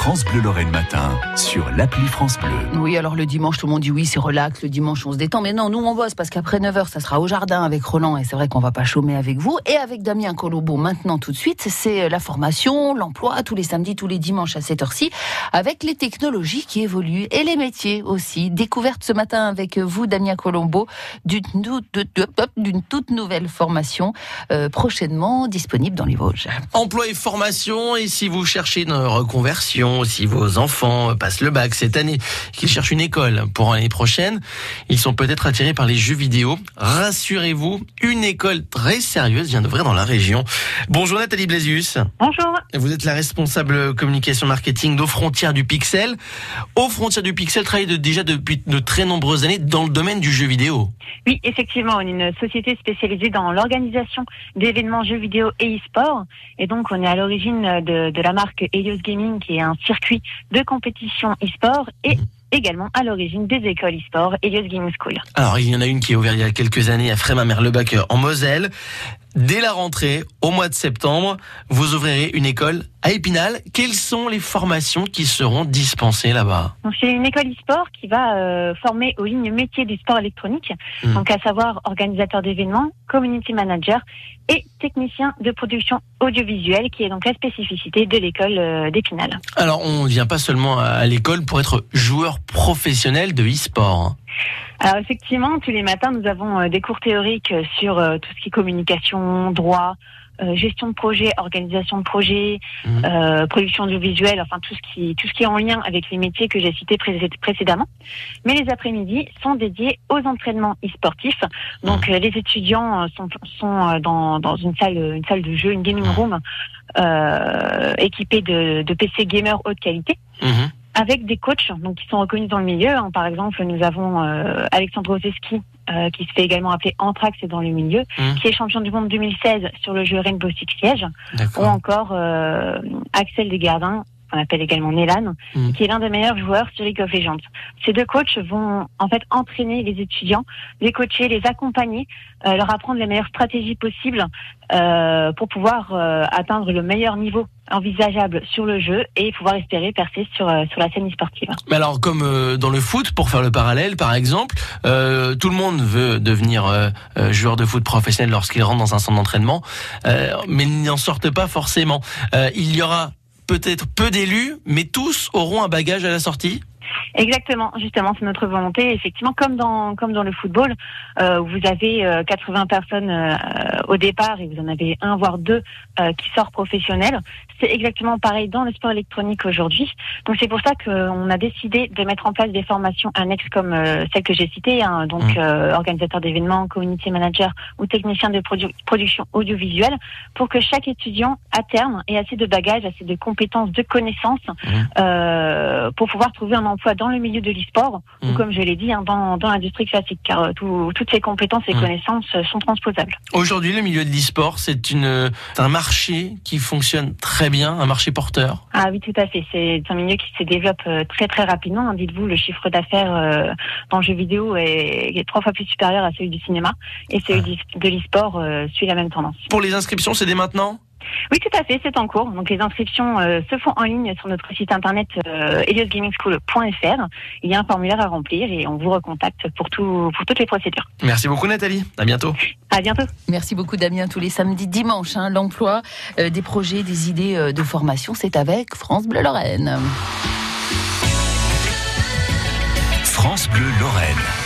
France Bleu Lorraine matin sur l'appli France Bleu. Oui, alors le dimanche, tout le monde dit oui, c'est relax, le dimanche on se détend. Mais non, nous on bosse parce qu'après 9h, ça sera au jardin avec Roland et c'est vrai qu'on va pas chômer avec vous. Et avec Damien Colombo maintenant tout de suite, c'est la formation, l'emploi, tous les samedis, tous les dimanches à cette heure-ci, avec les technologies qui évoluent et les métiers aussi. Découverte ce matin avec vous, Damien Colombo, d'une toute nouvelle formation euh, prochainement disponible dans les Vosges. Emploi et formation, et si vous cherchez une reconversion, si vos enfants passent le bac cette année, qu'ils cherchent une école pour l'année prochaine, ils sont peut-être attirés par les jeux vidéo. Rassurez-vous, une école très sérieuse vient d'ouvrir dans la région. Bonjour Nathalie Blasius. Bonjour. Vous êtes la responsable communication marketing d'Aux Frontières du Pixel. Aux Frontières du Pixel travaille déjà depuis de très nombreuses années dans le domaine du jeu vidéo. Oui, effectivement, on est une société spécialisée dans l'organisation d'événements jeux vidéo et e-sport. Et donc, on est à l'origine de, de, la marque Helios Gaming, qui est un circuit de compétition e-sport et mhm. également à l'origine des écoles e-sport Helios Gaming School. Alors, il y en a une qui est ouverte il y a quelques années à Frémin-Merlebach en Moselle. Dès la rentrée, au mois de septembre, vous ouvrirez une école à Épinal. Quelles sont les formations qui seront dispensées là-bas C'est une école e-sport qui va euh, former aux lignes métiers du sport électronique, mmh. donc à savoir organisateur d'événements, community manager et technicien de production audiovisuelle, qui est donc la spécificité de l'école euh, d'Épinal. Alors, on ne vient pas seulement à l'école pour être joueur professionnel de e-sport. Alors effectivement, tous les matins, nous avons euh, des cours théoriques sur euh, tout ce qui est communication, droit, euh, gestion de projet, organisation de projet, mmh. euh, production audiovisuelle, enfin tout ce qui tout ce qui est en lien avec les métiers que j'ai cités précédemment. Mais les après-midi sont dédiés aux entraînements e-sportifs. Donc mmh. les étudiants sont, sont dans, dans une salle une salle de jeu, une gaming mmh. room euh, équipée de, de PC gamer haute qualité avec des coachs donc qui sont reconnus dans le milieu. Hein. Par exemple, nous avons euh, Alexandre Ozeski, euh, qui se fait également appeler Anthrax dans le milieu, mmh. qui est champion du monde 2016 sur le jeu Rainbow Six Siege, ou encore euh, Axel Desgardins, on appelle également Nélan, mmh. qui est l'un des meilleurs joueurs sur League of Legends. Ces deux coachs vont en fait entraîner les étudiants, les coacher, les accompagner, euh, leur apprendre les meilleures stratégies possibles euh, pour pouvoir euh, atteindre le meilleur niveau envisageable sur le jeu et pouvoir espérer percer sur euh, sur la scène sportive. Mais alors comme euh, dans le foot, pour faire le parallèle par exemple, euh, tout le monde veut devenir joueur de foot professionnel lorsqu'il rentre dans un centre d'entraînement, mais ils n'en sortent pas forcément. il y aura peut-être peu d'élus, mais tous auront un bagage à la sortie Exactement, justement, c'est notre volonté. Effectivement, comme dans comme dans le football, euh, vous avez 80 euh, personnes euh, au départ et vous en avez un voire deux euh, qui sortent professionnels. C'est exactement pareil dans le sport électronique aujourd'hui. Donc c'est pour ça qu'on a décidé de mettre en place des formations annexes comme celle que j'ai citée, hein, donc mmh. organisateur d'événements, community manager ou technicien de production audiovisuelle, pour que chaque étudiant à terme ait assez de bagages, assez de compétences, de connaissances mmh. pour pouvoir trouver un emploi dans le milieu de l'e-sport ou mmh. comme je l'ai dit, hein, dans, dans l'industrie classique, car euh, toutes ces compétences et mmh. connaissances euh, sont transposables. Aujourd'hui, le milieu de l'e-sport, c'est une un marché qui fonctionne très bien, un marché porteur. Ah oui, tout à fait. C'est un milieu qui se développe euh, très très rapidement. Hein. Dites-vous, le chiffre d'affaires dans le jeu vidéo est, est, trois fois plus supérieur à celui du cinéma et celui ah. de l'e-sport suit la même tendance. Pour les inscriptions, c'est dès maintenant? Oui, tout à fait, c'est en cours. Donc les inscriptions euh, se font en ligne sur notre site internet euh, eliosgamingschool.fr. Il y a un formulaire à remplir et on vous recontacte pour tout pour toutes les procédures. Merci beaucoup Nathalie. À bientôt. À bientôt. Merci beaucoup Damien. Tous les samedis, dimanches, hein, l'emploi, euh, des projets, des idées euh, de formation, c'est avec France Bleu Lorraine. France Bleu Lorraine.